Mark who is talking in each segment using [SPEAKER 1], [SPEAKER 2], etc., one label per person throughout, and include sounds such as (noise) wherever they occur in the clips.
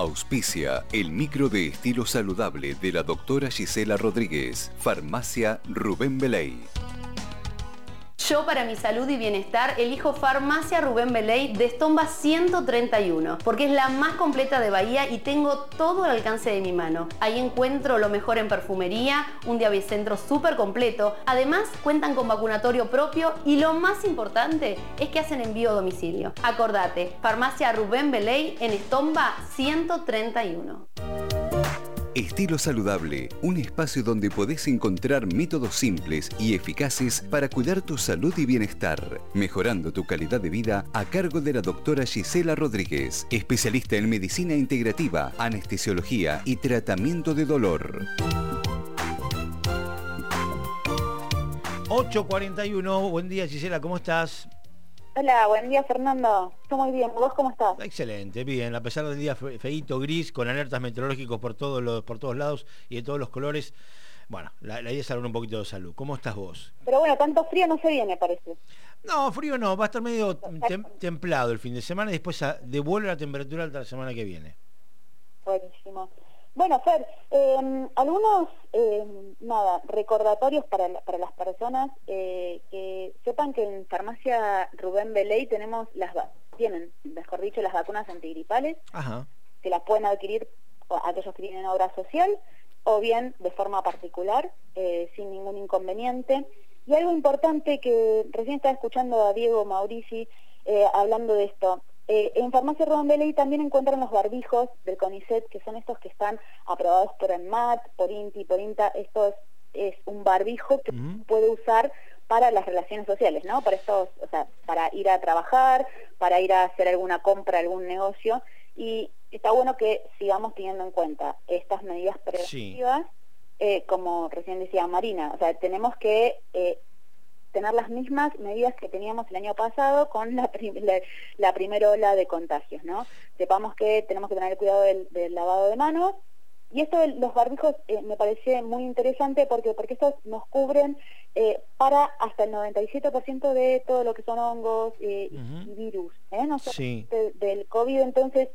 [SPEAKER 1] Auspicia el micro de estilo saludable de la doctora Gisela Rodríguez, Farmacia Rubén Beley.
[SPEAKER 2] Yo para mi salud y bienestar elijo Farmacia Rubén Beley de Estomba 131 porque es la más completa de Bahía y tengo todo al alcance de mi mano. Ahí encuentro lo mejor en perfumería, un diabicentro súper completo. Además cuentan con vacunatorio propio y lo más importante es que hacen envío a domicilio. Acordate, Farmacia Rubén Beley en Estomba 131.
[SPEAKER 1] Estilo Saludable, un espacio donde podés encontrar métodos simples y eficaces para cuidar tu salud y bienestar, mejorando tu calidad de vida a cargo de la doctora Gisela Rodríguez, especialista en medicina integrativa, anestesiología y tratamiento de dolor.
[SPEAKER 3] 8.41, buen día Gisela, ¿cómo estás?
[SPEAKER 4] Hola, buen día Fernando. Estoy muy bien. ¿Vos cómo estás?
[SPEAKER 3] Excelente, bien. A pesar del día feito, gris, con alertas meteorológicos por todos los, por todos lados y de todos los colores. Bueno, la, idea es hablar un poquito de salud. ¿Cómo estás vos?
[SPEAKER 4] Pero bueno, tanto frío no se viene, parece.
[SPEAKER 3] No, frío no. Va a estar medio templado el fin de semana y después devuelve la temperatura hasta la semana que viene.
[SPEAKER 4] Buenísimo. Bueno, Fer, em, algunos em, nada, recordatorios para, para las personas eh, que sepan que en farmacia Rubén Beley tenemos las tienen, mejor dicho, las vacunas antigripales, Ajá. que las pueden adquirir aquellos que tienen obra social o bien de forma particular, eh, sin ningún inconveniente. Y algo importante que recién estaba escuchando a Diego Maurici eh, hablando de esto, eh, en Farmacia Beley también encuentran los barbijos del CONICET, que son estos que están aprobados por ENMAT, por INTI, por INTA. Esto es, un barbijo que puede usar para las relaciones sociales, ¿no? Para estos, o sea, para ir a trabajar, para ir a hacer alguna compra, algún negocio. Y está bueno que sigamos teniendo en cuenta estas medidas preventivas, eh, como recién decía Marina. O sea, tenemos que eh, tener las mismas medidas que teníamos el año pasado con (laughs) la, la, primera ola de contagios, ¿no? Sepamos que tenemos que tener cuidado del, lavado de manos, y esto de los barbijos eh, me parece muy interesante porque, porque estos nos cubren eh, para hasta el 97% de todo lo que son hongos eh, y virus, ¿no? Sí. del COVID. Entonces,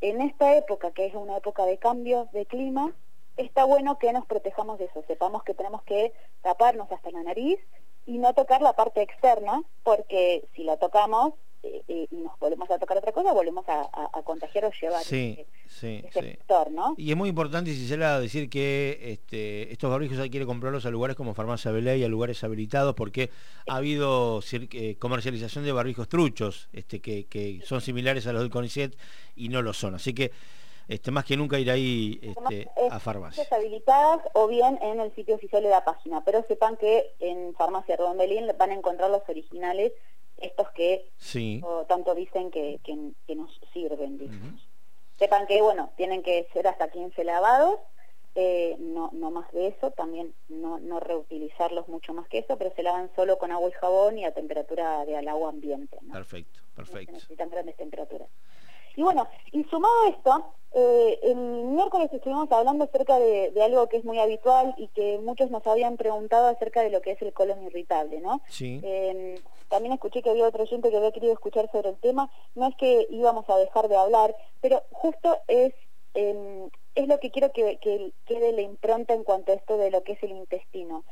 [SPEAKER 4] en esta época, que es una época de cambios de clima, está bueno que nos protejamos de eso. Sepamos que tenemos que taparnos hasta la nariz y no tocar la parte externa, porque si la tocamos eh, eh, y nos volvemos a tocar otra cosa, volvemos a, contagiar o llevar
[SPEAKER 3] sí, sí, sector, ¿no? Y es muy importante, Gisela, decir que este, estos barbijos hay que comprarlos a lugares como Farmacia Belay, a lugares habilitados, porque ha habido eh, comercialización de barbijos truchos, este, que, que son similares a los del CONICET y no lo son. Así que este, más que nunca ir ahí este, a farmacias.
[SPEAKER 4] habilitadas o bien en el sitio oficial de la página, pero sepan que en Farmacia Belín van a encontrar los originales, estos que tanto dicen que, nos sirven. Sepan que, bueno, tienen que ser hasta 15 lavados, eh, no, no más de eso, también no, no reutilizarlos mucho más que eso, pero se lavan solo con agua y jabón y a temperatura de al agua ambiente.
[SPEAKER 3] Perfecto, perfecto.
[SPEAKER 4] necesitan grandes temperaturas. Y bueno, y sumado esto, eh, el miércoles estuvimos hablando acerca de, algo que es muy habitual y que muchos nos habían preguntado acerca de lo que es el colon irritable, ¿no?
[SPEAKER 3] Sí.
[SPEAKER 4] Em, también escuché que había otro oyente que había querido escuchar sobre el tema. No es que íbamos a dejar de hablar, pero justo es, em, es lo que quiero que, que quede la impronta en cuanto a esto de lo que es el intestino.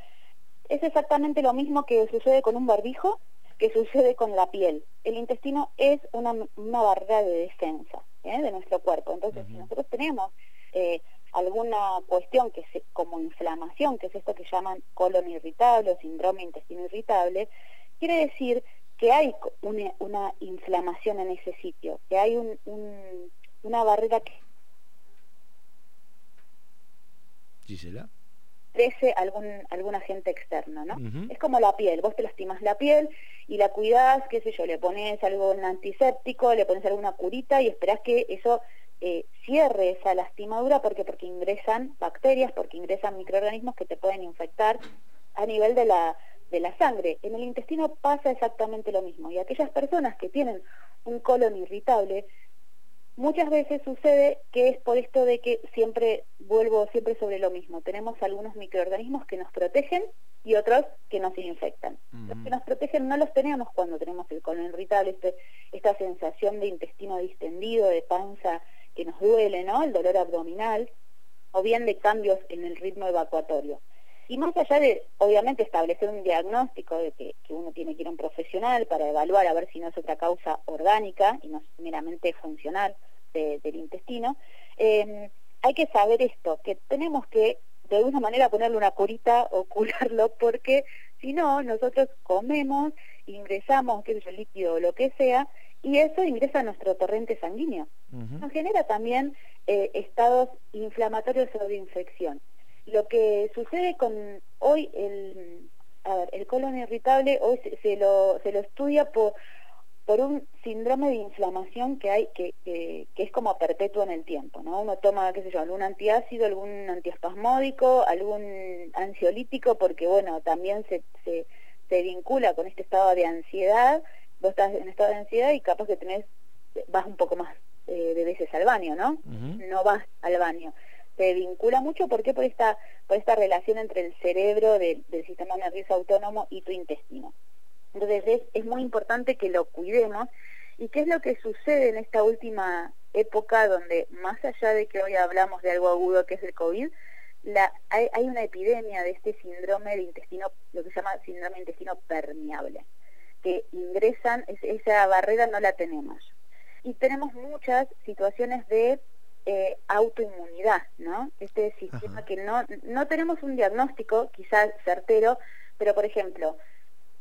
[SPEAKER 4] Es exactamente lo mismo que sucede con un barbijo, que sucede con la piel. El intestino es una, barrera de defensa ¿eh? de nuestro cuerpo. Entonces, si nosotros tenemos eh, alguna cuestión que es como inflamación, que es esto que llaman colon irritable o síndrome intestino irritable, quiere decir que hay una, inflamación en ese sitio, que hay una barrera que...
[SPEAKER 3] Gisela
[SPEAKER 4] crece algún, algún agente externo, ¿no? Es como la piel, vos te lastimas la piel y la cuidás, qué sé yo, le pones algo un antiséptico, le pones alguna curita y esperás que eso eh, cierre esa lastimadura porque porque ingresan bacterias, porque ingresan microorganismos que te pueden infectar a nivel de la, de la sangre. En el intestino pasa exactamente lo mismo y aquellas personas que tienen un colon irritable Muchas veces sucede que es por esto de que siempre, vuelvo siempre sobre lo mismo, tenemos algunos microorganismos que nos protegen y otros que nos infectan. Los que nos protegen no los tenemos cuando tenemos el colon irritable, este, esta sensación de intestino distendido, de panza que nos duele, ¿no? El dolor abdominal, o bien de cambios en el ritmo evacuatorio. Y más allá de, obviamente, establecer un diagnóstico de que, uno tiene que ir a un profesional para evaluar a ver si no es otra causa orgánica y no es meramente funcional del intestino, em, hay que saber esto, que tenemos que de alguna manera ponerle una curita (laughs) o curarlo, porque si no, nosotros comemos, ingresamos, qué sé líquido o lo que sea, y eso ingresa a nuestro torrente sanguíneo. Nos genera también eh, estados inflamatorios o de infección. Lo que sucede con hoy el, el colon irritable, hoy se, lo, se lo estudia por, por un síndrome de inflamación que hay que, que, es como perpetuo en el tiempo, ¿no? Uno toma, qué sé yo, algún antiácido, algún antiespasmódico, algún ansiolítico, porque bueno, también se, se, se vincula con este estado de ansiedad, vos estás en estado de ansiedad y capaz que tenés, vas un poco más eh, de veces al baño, ¿no? No vas al baño se vincula mucho, ¿por qué? Por esta, por esta relación entre el cerebro del sistema nervioso autónomo y tu intestino. Entonces es, es muy importante que lo cuidemos. ¿Y qué es lo que sucede en esta última época donde, más allá de que hoy hablamos de algo agudo que es el COVID, la, hay, hay, una epidemia de este síndrome de intestino, lo que se llama síndrome de intestino permeable, que ingresan, esa barrera no la tenemos. Y tenemos muchas situaciones de eh, autoinmunidad, ¿no? Este sistema que no, no tenemos un diagnóstico quizás certero, pero por ejemplo,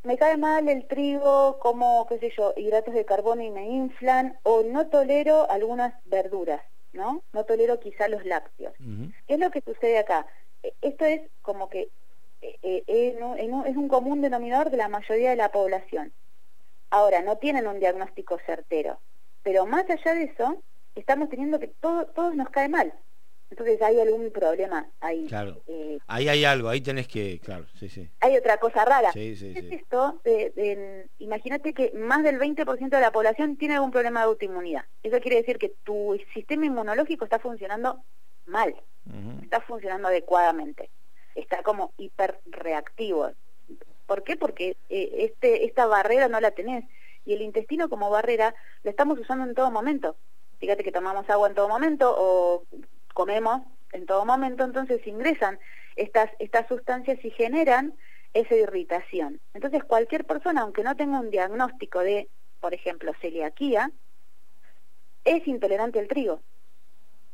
[SPEAKER 4] me cae mal el trigo, como, qué sé yo, hidratos de carbono y me inflan, o no tolero algunas verduras, ¿no? No tolero quizá los lácteos. ¿Qué es lo que sucede acá? E, esto es como que eh, eh, es un común denominador de la mayoría de la población. Ahora, no tienen un diagnóstico certero, pero más allá de eso, estamos teniendo que todo, todos nos cae mal. Entonces hay algún problema ahí.
[SPEAKER 3] Claro. Eh, ahí hay algo, ahí tenés que, claro, sí, sí.
[SPEAKER 4] Hay otra cosa rara. Sí, sí, es esto? Imagínate que más del 20% de la población tiene algún problema de autoinmunidad. Eso quiere decir que tu sistema inmunológico está funcionando mal, está funcionando adecuadamente, está como hiperreactivo. ¿Por qué? Porque eh, este, esta barrera no la tenés. Y el intestino como barrera lo estamos usando en todo momento fíjate que tomamos agua en todo momento o comemos en todo momento, entonces ingresan estas, estas sustancias y generan esa irritación. Entonces cualquier persona, aunque no tenga un diagnóstico de, por ejemplo, celiaquía, es intolerante al trigo,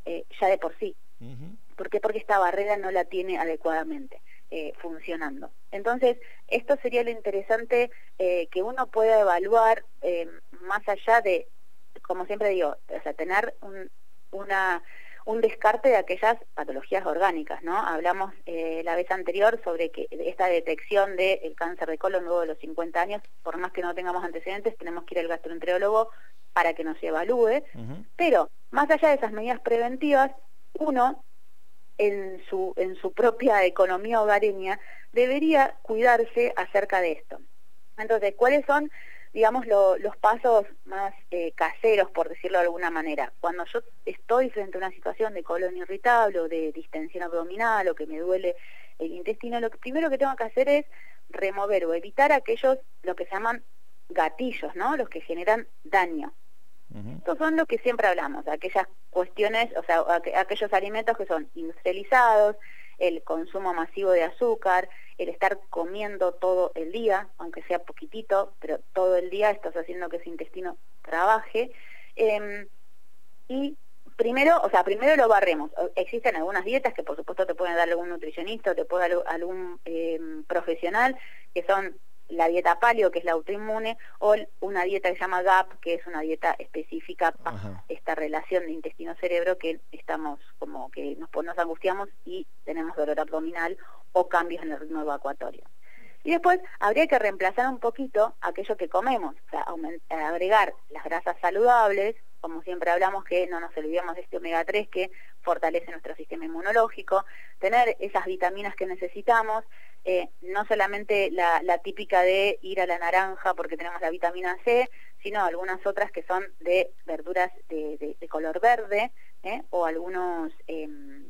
[SPEAKER 4] eh, ya de por sí. ¿Por qué? Porque esta barrera no la tiene adecuadamente eh, funcionando. Entonces, esto sería lo interesante eh, que uno pueda evaluar más allá de como siempre digo, o sea, tener un, una, un descarte de aquellas patologías orgánicas, ¿no? Hablamos eh, la vez anterior sobre que esta detección del cáncer de colon luego de los 50 años, por más que no tengamos antecedentes, tenemos que ir al gastroenterólogo para que nos evalúe, pero más allá de esas medidas preventivas, uno en su, en su propia economía hogareña debería cuidarse acerca de esto. Entonces, ¿cuáles son digamos, los pasos más eh, caseros, por decirlo de alguna manera. Cuando yo estoy frente a una situación de colon irritable o de distensión abdominal o que me duele el intestino, lo que primero que tengo que hacer es remover o evitar aquellos, lo que se llaman gatillos, ¿no? Los que generan daño. Estos son lo que siempre hablamos, aquellas cuestiones, o sea, aquellos alimentos que son industrializados, el consumo masivo de azúcar, el estar comiendo todo el día, aunque sea poquitito, pero todo el día estás haciendo que ese intestino trabaje. Em, y primero, o sea, primero lo barremos. Existen algunas dietas que por supuesto te pueden dar algún nutricionista o te puede dar algún em, profesional, que son la dieta paleo, que es la autoinmune, o una dieta que se llama GAP, que es una dieta específica para esta relación de intestino-cerebro que estamos como que nos, nos angustiamos y tenemos dolor abdominal o cambios en el ritmo evacuatorio. Y después habría que reemplazar un poquito aquello que comemos, o sea, agregar las grasas saludables, como siempre hablamos que no nos olvidemos de este omega 3 que fortalece nuestro sistema inmunológico, tener esas vitaminas que necesitamos, eh, no solamente la, típica de ir a la naranja porque tenemos la vitamina C, sino algunas otras que son de verduras de, color verde ¿eh? o algunos em,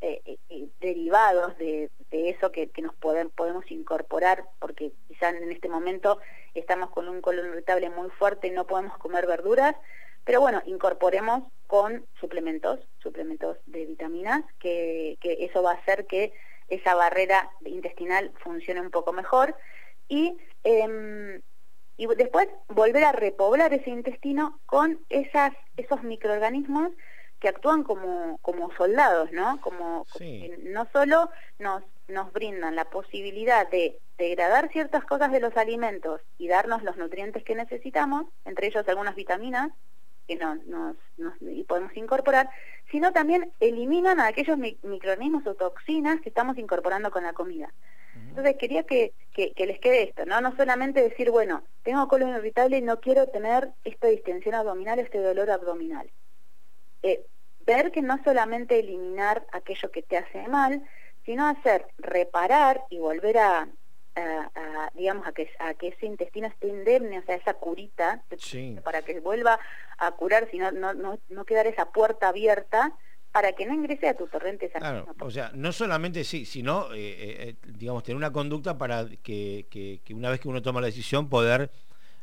[SPEAKER 4] eh, derivados de, eso que, nos podemos incorporar porque quizá en este momento estamos con un colon irritable muy fuerte y no podemos comer verduras, Pero bueno, incorporemos con suplementos, suplementos de vitaminas, que, eso va a hacer que esa barrera intestinal funcione un poco mejor. Y, em, y después volver a repoblar ese intestino con esas, esos microorganismos que actúan como, como soldados, ¿no? Como, no solo nos, nos brindan la posibilidad de degradar ciertas cosas de los alimentos y darnos los nutrientes que necesitamos, entre ellos algunas vitaminas que nos, nos, y podemos incorporar, sino también eliminan a aquellos microorganismos o toxinas que estamos incorporando con la comida. Entonces quería que, que, les quede esto, ¿no? No solamente decir, bueno, tengo colon irritable y no quiero tener esta distensión abdominal, este dolor abdominal. Eh, ver que no solamente eliminar aquello que te hace mal, sino hacer reparar y volver a, digamos a que a que ese intestino esté indemne o sea esa curita para que vuelva a curar sino no, no, no quedar esa puerta abierta para que no ingrese a tu torrente
[SPEAKER 3] sanguíneo. Claro, o sea, no solamente sí, sino, eh, eh, eh, digamos, tener una conducta para que, que, que, una vez que uno toma la decisión poder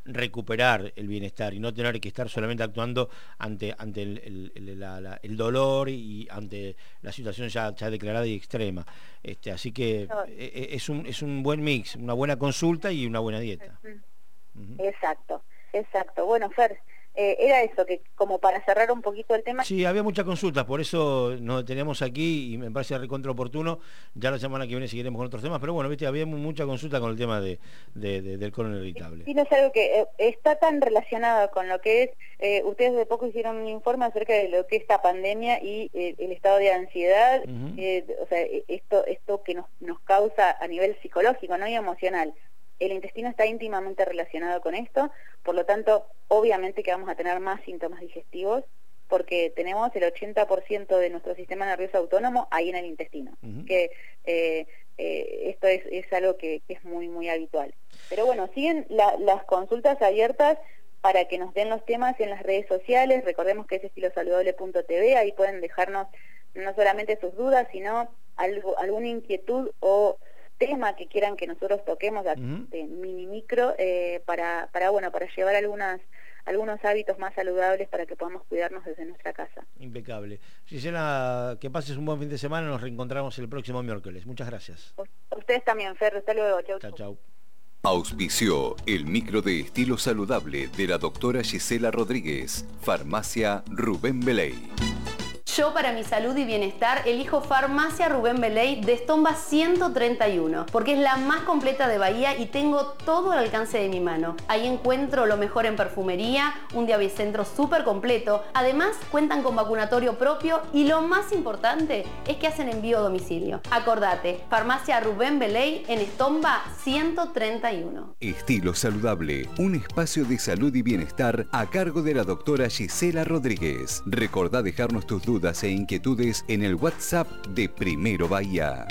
[SPEAKER 3] recuperar el bienestar y no tener que estar solamente actuando ante, ante el, dolor y ante la situación ya, ya declarada y extrema. Este, así que e, e, es, un, es un buen mix, una buena consulta y una buena dieta.
[SPEAKER 4] Exacto, exacto. Bueno, Fer, eh, era eso, que como para cerrar un poquito el tema.
[SPEAKER 3] Sí, había muchas consultas, por eso nos tenemos aquí y me parece recontra oportuno. Ya la semana que viene seguiremos con otros temas, pero bueno, viste, había mucha consulta con el tema de, del colon irritable.
[SPEAKER 4] Sí, no es algo que eh, está tan relacionado con lo que es, eh, ustedes de poco hicieron un informe acerca de lo que es esta pandemia y el estado de ansiedad, o sea, esto, esto que nos, nos causa a nivel psicológico ¿no? y emocional. El intestino está íntimamente relacionado con esto, por lo tanto, obviamente que vamos a tener más síntomas digestivos porque tenemos el 80% de nuestro sistema nervioso autónomo ahí en el intestino, que eh, eh, esto es, algo que, es muy, muy habitual. Pero bueno, siguen las consultas abiertas para que nos den los temas en las redes sociales, recordemos que es estilosaludable.tv, ahí pueden dejarnos no solamente sus dudas, sino algo, alguna inquietud o tema que quieran que nosotros toquemos de, mini micro eh, para, para, bueno, para llevar algunas algunos hábitos más saludables para que podamos cuidarnos desde nuestra casa.
[SPEAKER 3] Impecable. Gisela, que pases un buen fin de semana, nos reencontramos el próximo miércoles. Muchas gracias.
[SPEAKER 4] ustedes también, Fer, hasta luego. Chau, chau. chau.
[SPEAKER 1] Auspició el micro de estilo saludable de la doctora Gisela Rodríguez, Farmacia Rubén Beley.
[SPEAKER 2] Yo para mi salud y bienestar elijo Farmacia Rubén Beley de Estomba 131 porque es la más completa de Bahía y tengo todo al alcance de mi mano. Ahí encuentro lo mejor en perfumería, un diabicentro súper completo. Además cuentan con vacunatorio propio y lo más importante es que hacen envío a domicilio. Acordate, Farmacia Rubén Beley en Estomba 131.
[SPEAKER 1] Estilo saludable, un espacio de salud y bienestar a cargo de la doctora Gisela Rodríguez. Recordá dejarnos tus e inquietudes en el WhatsApp de Primero Bahía.